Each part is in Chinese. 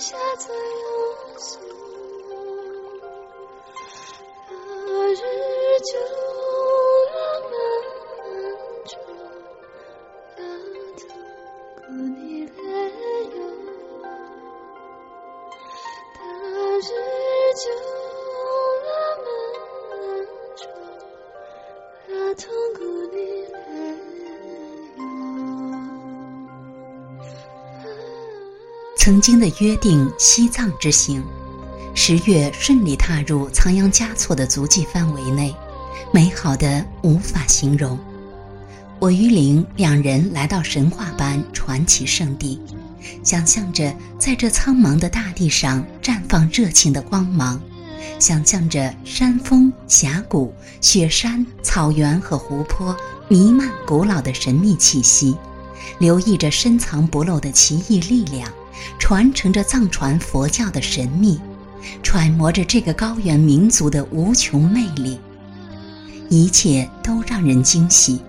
下在庸俗，那日久浪漫处，要曾经的约定西藏之行，十月顺利踏入仓央嘉措的足迹范围内，美好的无法形容。我与玲两人来到神话般传奇圣地，想象着在这苍茫的大地上绽放热情的光芒，想象着山峰、峡谷、雪山、草原和湖泊弥漫古老的神秘气息，留意着深藏不露的奇异力量。传承着藏传佛教的神秘，揣摩着这个高原民族的无穷魅力，一切都让人惊喜。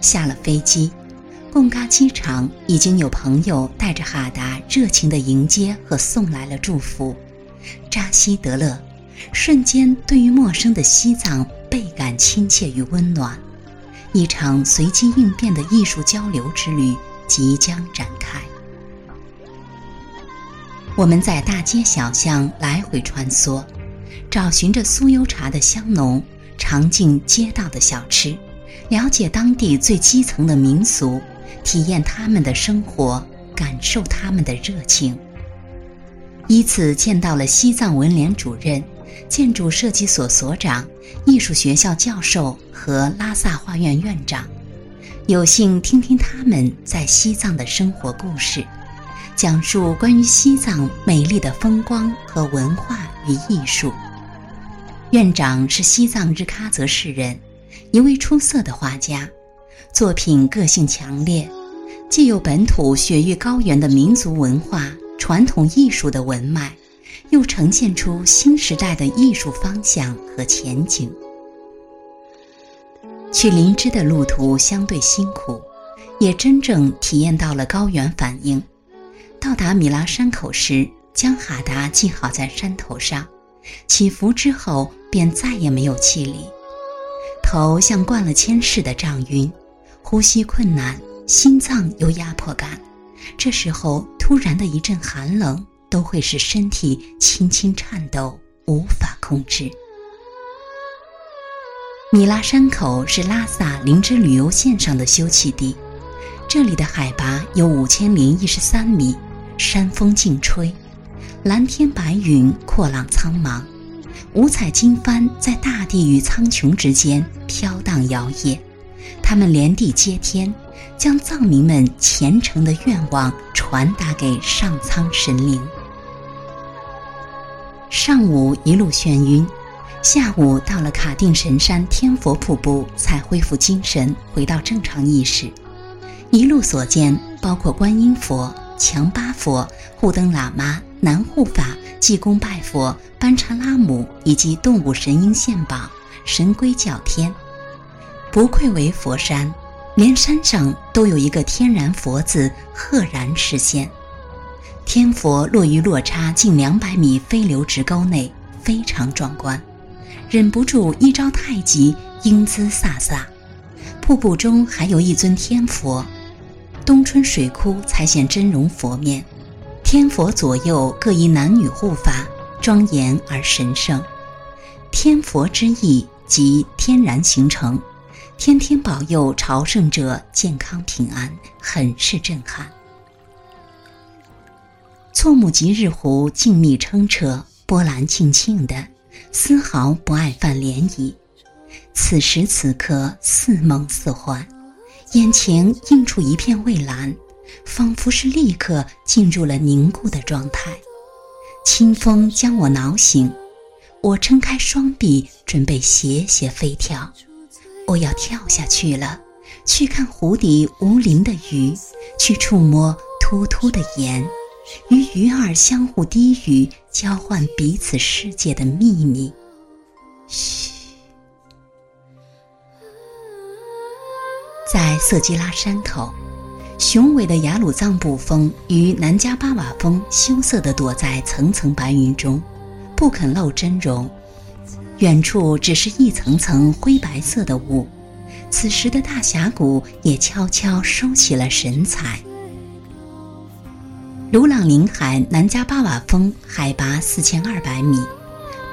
下了飞机，贡嘎机场已经有朋友带着哈达热情地迎接和送来了祝福。扎西德勒，瞬间对于陌生的西藏倍感亲切与温暖。一场随机应变的艺术交流之旅即将展。我们在大街小巷来回穿梭，找寻着酥油茶的香浓，尝尽街道的小吃，了解当地最基层的民俗，体验他们的生活，感受他们的热情。依次见到了西藏文联主任、建筑设计所所长、艺术学校教授和拉萨画院院长，有幸听听他们在西藏的生活故事。讲述关于西藏美丽的风光和文化与艺术。院长是西藏日喀则市人，一位出色的画家，作品个性强烈，既有本土雪域高原的民族文化、传统艺术的文脉，又呈现出新时代的艺术方向和前景。去林芝的路途相对辛苦，也真正体验到了高原反应。到达米拉山口时，将哈达系好在山头上，起伏之后便再也没有气力，头像灌了铅似的胀晕，呼吸困难，心脏有压迫感。这时候突然的一阵寒冷，都会使身体轻轻颤抖，无法控制。米拉山口是拉萨林芝旅游线上的休憩地，这里的海拔有五千零一十三米。山风劲吹，蓝天白云阔浪苍茫，五彩经幡在大地与苍穹之间飘荡摇曳，他们连地接天，将藏民们虔诚的愿望传达给上苍神灵。上午一路眩晕，下午到了卡定神山天佛瀑布才恢复精神，回到正常意识。一路所见包括观音佛。强巴佛、护灯喇嘛、南护法、济公拜佛、班禅拉姆以及动物神鹰献宝，神龟叫天，不愧为佛山，连山上都有一个天然佛字，赫然实现。天佛落于落差近两百米飞流直沟内，非常壮观，忍不住一招太极，英姿飒飒。瀑布中还有一尊天佛。冬春水窟才现真容佛面，天佛左右各一男女护法，庄严而神圣。天佛之意即天然形成，天天保佑朝圣者健康平安，很是震撼。错木吉日湖静谧澄澈，波澜静静的，丝毫不爱泛涟漪。此时此刻，似梦似幻。眼前映出一片蔚蓝，仿佛是立刻进入了凝固的状态。清风将我挠醒，我撑开双臂，准备斜斜飞跳。我要跳下去了，去看湖底无鳞的鱼，去触摸突突的岩，与鱼儿相互低语，交换彼此世界的秘密。嘘。在色基拉山口，雄伟的雅鲁藏布峰与南迦巴瓦峰羞涩地躲在层层白云中，不肯露真容。远处只是一层层灰白色的雾，此时的大峡谷也悄悄收起了神采。鲁朗林海南迦巴瓦峰海拔四千二百米，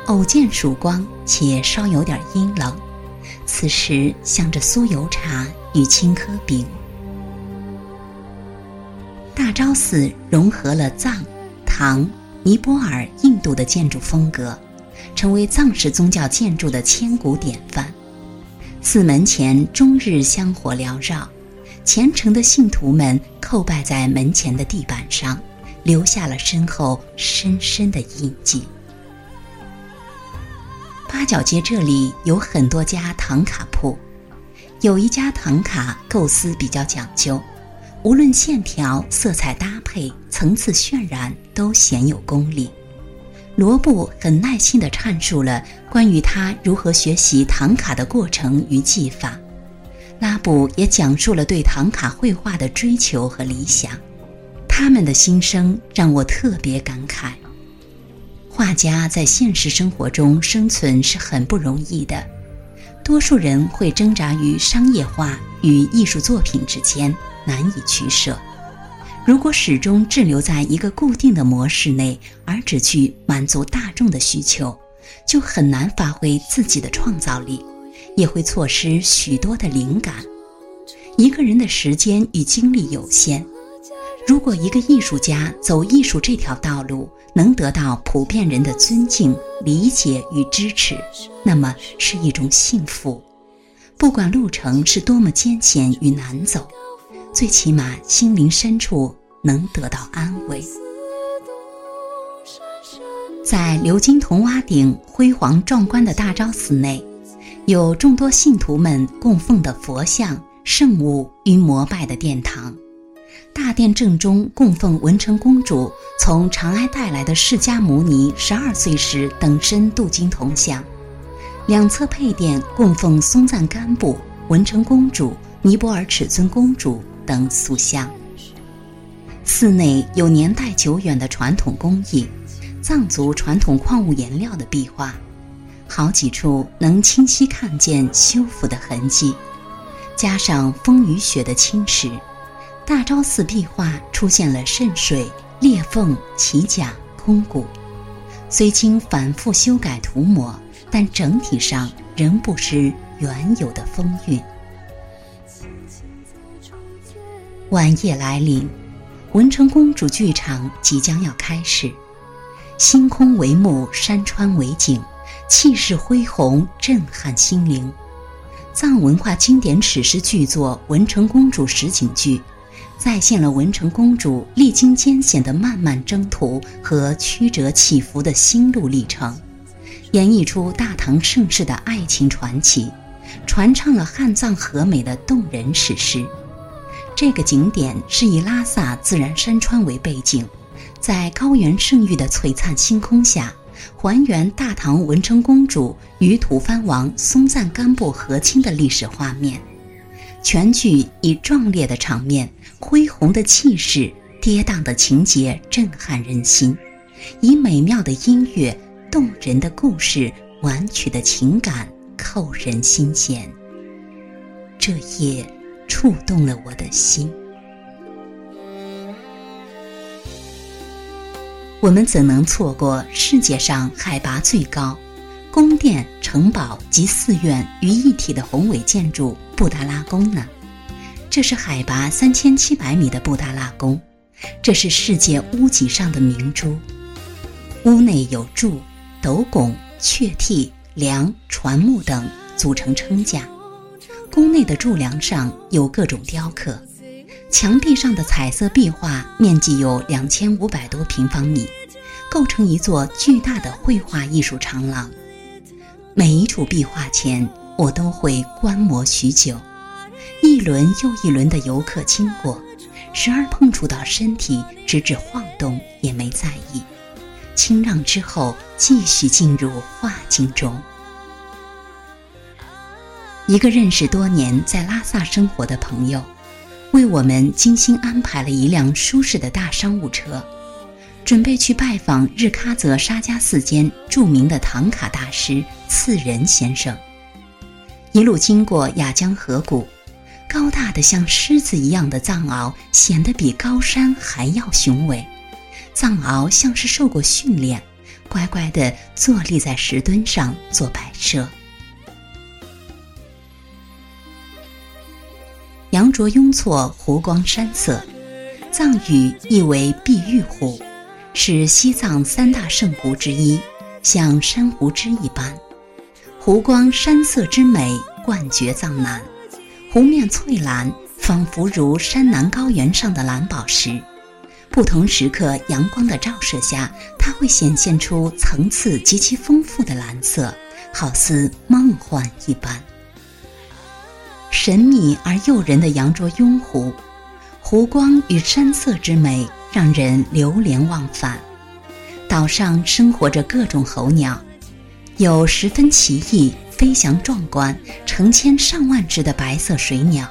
偶见曙光，且稍有点阴冷。此时镶着酥油茶与青稞饼。大昭寺融合了藏、唐、尼泊尔、印度的建筑风格，成为藏式宗教建筑的千古典范。寺门前终日香火缭绕，虔诚的信徒们叩拜在门前的地板上，留下了身后深深的印记。八角街这里有很多家唐卡铺，有一家唐卡构思比较讲究。无论线条、色彩搭配、层次渲染，都显有功力。罗布很耐心地阐述了关于他如何学习唐卡的过程与技法，拉布也讲述了对唐卡绘画的追求和理想。他们的心声让我特别感慨。画家在现实生活中生存是很不容易的，多数人会挣扎于商业化与艺术作品之间。难以取舍。如果始终滞留在一个固定的模式内，而只去满足大众的需求，就很难发挥自己的创造力，也会错失许多的灵感。一个人的时间与精力有限，如果一个艺术家走艺术这条道路，能得到普遍人的尊敬、理解与支持，那么是一种幸福。不管路程是多么艰险与难走。最起码，心灵深处能得到安慰。在鎏金铜瓦顶、辉煌壮观的大昭寺内，有众多信徒们供奉的佛像、圣物与膜拜的殿堂。大殿正中供奉文成公主从长安带来的释迦牟尼十二岁时等身镀金铜像，两侧配殿供奉松赞干布、文成公主、尼泊尔尺尊公主。等塑像。寺内有年代久远的传统工艺，藏族传统矿物颜料的壁画，好几处能清晰看见修复的痕迹。加上风雨雪的侵蚀，大昭寺壁画出现了渗水、裂缝、起甲、空鼓。虽经反复修改涂抹，但整体上仍不失原有的风韵。晚夜来临，文成公主剧场即将要开始。星空为幕，山川为景，气势恢宏，震撼心灵。藏文化经典史诗巨作《文成公主实景剧》，再现了文成公主历经艰险的漫漫征途和曲折起伏的心路历程，演绎出大唐盛世的爱情传奇，传唱了汉藏和美的动人史诗。这个景点是以拉萨自然山川为背景，在高原圣域的璀璨星空下，还原大唐文成公主与吐蕃王松赞干布和亲的历史画面。全剧以壮烈的场面、恢宏的气势、跌宕的情节震撼人心，以美妙的音乐、动人的故事、婉曲的情感扣人心弦。这夜。触动了我的心。我们怎能错过世界上海拔最高、宫殿、城堡及寺院于一体的宏伟建筑布达拉宫呢？这是海拔三千七百米的布达拉宫，这是世界屋脊上的明珠。屋内有柱、斗拱、雀替、梁、船木等组成撑架。宫内的柱梁上有各种雕刻，墙壁上的彩色壁画面积有两千五百多平方米，构成一座巨大的绘画艺术长廊。每一处壁画前，我都会观摩许久。一轮又一轮的游客经过，时而碰触到身体，直至晃动也没在意。清让之后，继续进入画境中。一个认识多年在拉萨生活的朋友，为我们精心安排了一辆舒适的大商务车，准备去拜访日喀则沙迦寺间著名的唐卡大师次仁先生。一路经过雅江河谷，高大的像狮子一样的藏獒显得比高山还要雄伟。藏獒像是受过训练，乖乖地坐立在石墩上做摆设。羊卓雍措湖光山色，藏语意为碧玉湖，是西藏三大圣湖之一，像珊瑚枝一般。湖光山色之美，冠绝藏南。湖面翠蓝，仿佛如山南高原上的蓝宝石。不同时刻阳光的照射下，它会显现出层次极其丰富的蓝色，好似梦幻一般。神秘而诱人的羊卓雍湖，湖光与山色之美让人流连忘返。岛上生活着各种候鸟。有十分奇异、飞翔壮观、成千上万只的白色水鸟，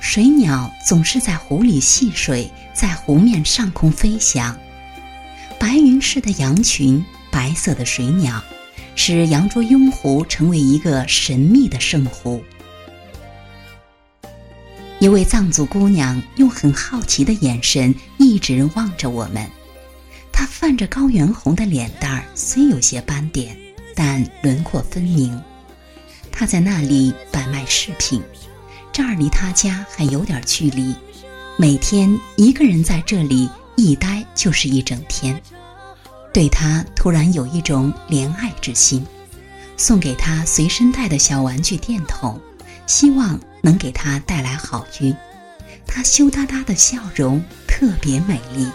水鸟总是在湖里戏水，在湖面上空飞翔。白云似的羊群，白色的水鸟，使羊卓雍湖成为一个神秘的圣湖。一位藏族姑娘用很好奇的眼神一直望着我们，她泛着高原红的脸蛋儿虽有些斑点。但轮廓分明，他在那里摆卖饰品，这儿离他家还有点距离，每天一个人在这里一待就是一整天。对他突然有一种怜爱之心，送给他随身带的小玩具电筒，希望能给他带来好运。他羞答答的笑容特别美丽。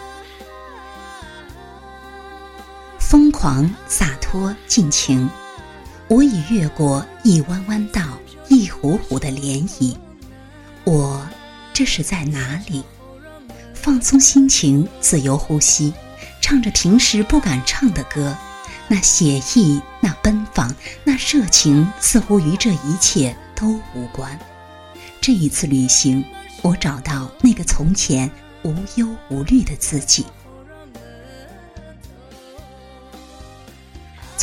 疯狂、洒脱、尽情，我已越过一弯弯道、一湖湖的涟漪。我这是在哪里？放松心情，自由呼吸，唱着平时不敢唱的歌。那写意，那奔放，那热情，似乎与这一切都无关。这一次旅行，我找到那个从前无忧无虑的自己。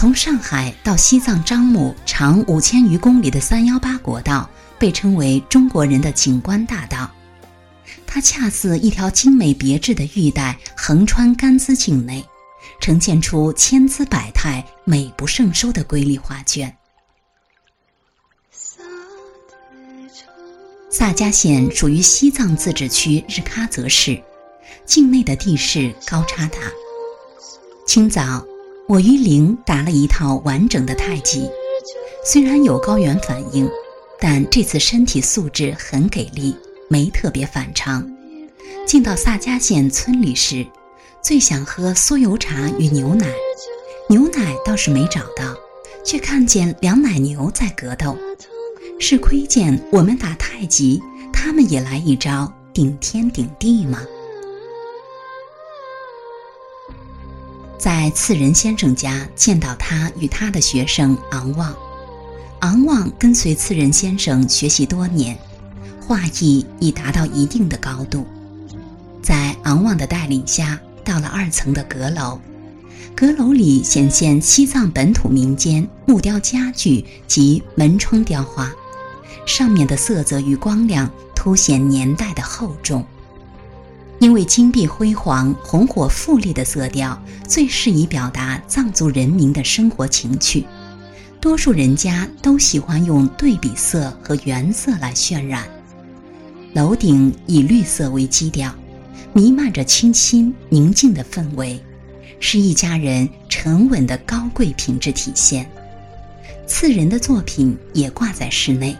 从上海到西藏樟木长五千余公里的三幺八国道，被称为中国人的景观大道。它恰似一条精美别致的玉带，横穿甘孜境内，呈现出千姿百态、美不胜收的瑰丽画卷。萨迦县属于西藏自治区日喀则市，境内的地势高差大。清早。我于灵打了一套完整的太极，虽然有高原反应，但这次身体素质很给力，没特别反常。进到萨迦县村里时，最想喝酥油茶与牛奶，牛奶倒是没找到，却看见两奶牛在格斗。是窥见我们打太极，他们也来一招顶天顶地吗？在次仁先生家见到他与他的学生昂旺，昂旺跟随次仁先生学习多年，画艺已达到一定的高度。在昂旺的带领下，到了二层的阁楼，阁楼里显现西藏本土民间木雕家具及门窗雕花，上面的色泽与光亮凸显年代的厚重。因为金碧辉煌、红火富丽的色调最适宜表达藏族人民的生活情趣，多数人家都喜欢用对比色和原色来渲染。楼顶以绿色为基调，弥漫着清新宁静的氛围，是一家人沉稳的高贵品质体现。次人的作品也挂在室内，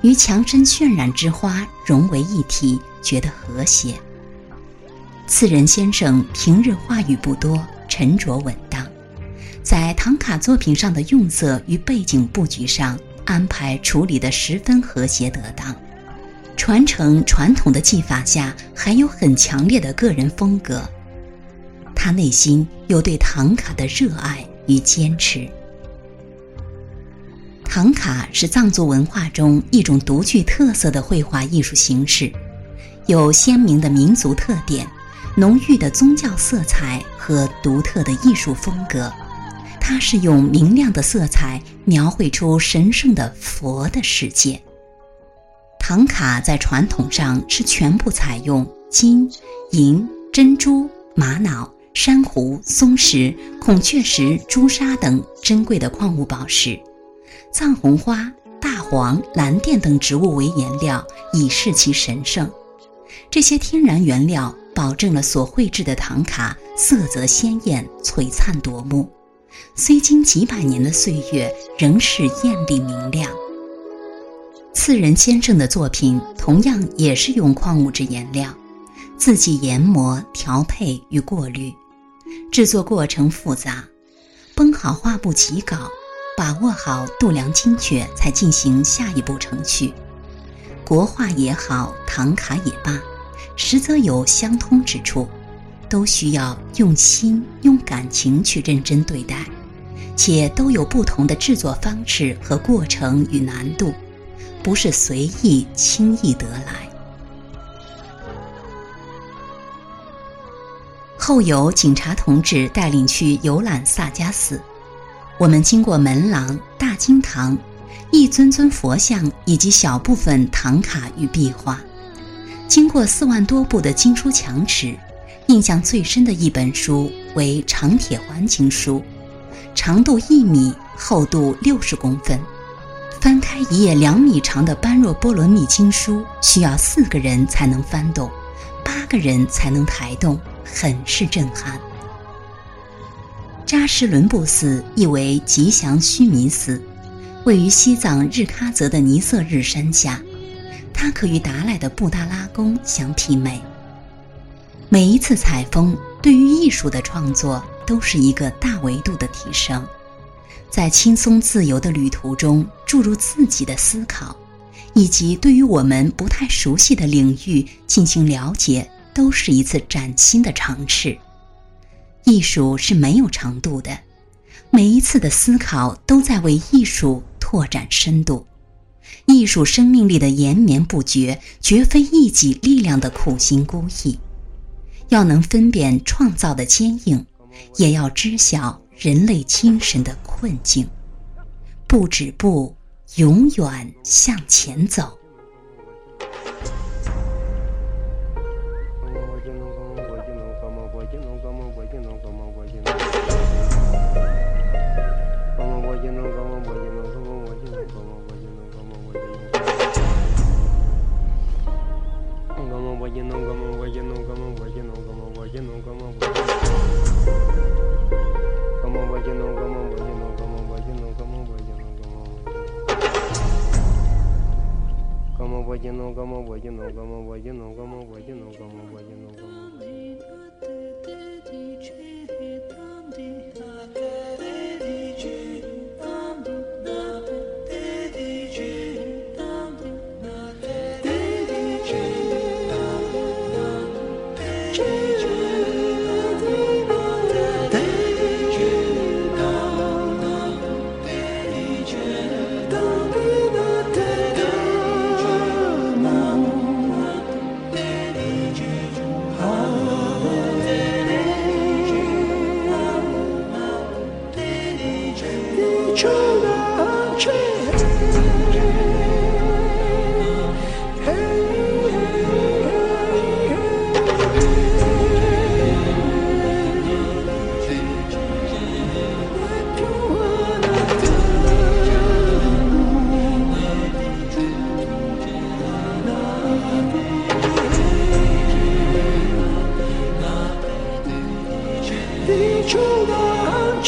与墙身渲染之花融为一体，觉得和谐。次仁先生平日话语不多，沉着稳当，在唐卡作品上的用色与背景布局上安排处理得十分和谐得当。传承传统的技法下，还有很强烈的个人风格。他内心有对唐卡的热爱与坚持。唐卡是藏族文化中一种独具特色的绘画艺术形式。有鲜明的民族特点、浓郁的宗教色彩和独特的艺术风格。它是用明亮的色彩描绘出神圣的佛的世界。唐卡在传统上是全部采用金、银、珍珠、玛瑙、珊瑚、松石、孔雀石、朱砂等珍贵的矿物宝石，藏红花、大黄、蓝靛等植物为颜料，以示其神圣。这些天然原料保证了所绘制的唐卡色泽鲜艳、璀璨夺目。虽经几百年的岁月，仍是艳丽明亮。次仁先生的作品同样也是用矿物质颜料，自己研磨、调配与过滤，制作过程复杂，绷好画布起稿，把握好度量精确，才进行下一步程序。国画也好，唐卡也罢，实则有相通之处。都需要用心、用感情去认真对待，且都有不同的制作方式和过程与难度，不是随意轻易得来。后有警察同志带领去游览萨迦寺，我们经过门廊、大经堂、一尊尊佛像以及小部分唐卡与壁画，经过四万多部的经书墙纸。印象最深的一本书为长铁环经书，长度一米，厚度六十公分。翻开一页两米长的般若波罗蜜经书，需要四个人才能翻动，八个人才能抬动，很是震撼。扎什伦布寺意为吉祥须弥寺，位于西藏日喀则的尼色日山下，它可与达赖的布达拉宫相媲美。每一次采风，对于艺术的创作都是一个大维度的提升，在轻松自由的旅途中注入自己的思考，以及对于我们不太熟悉的领域进行了解，都是一次崭新的尝试。艺术是没有长度的，每一次的思考都在为艺术拓展深度。艺术生命力的延绵不绝，绝非一己力量的苦心孤诣。要能分辨创造的坚硬，也要知晓人类精神的困境，不止步，永远向前走。no como buey, no como buey, no como buey, no como buey. çölen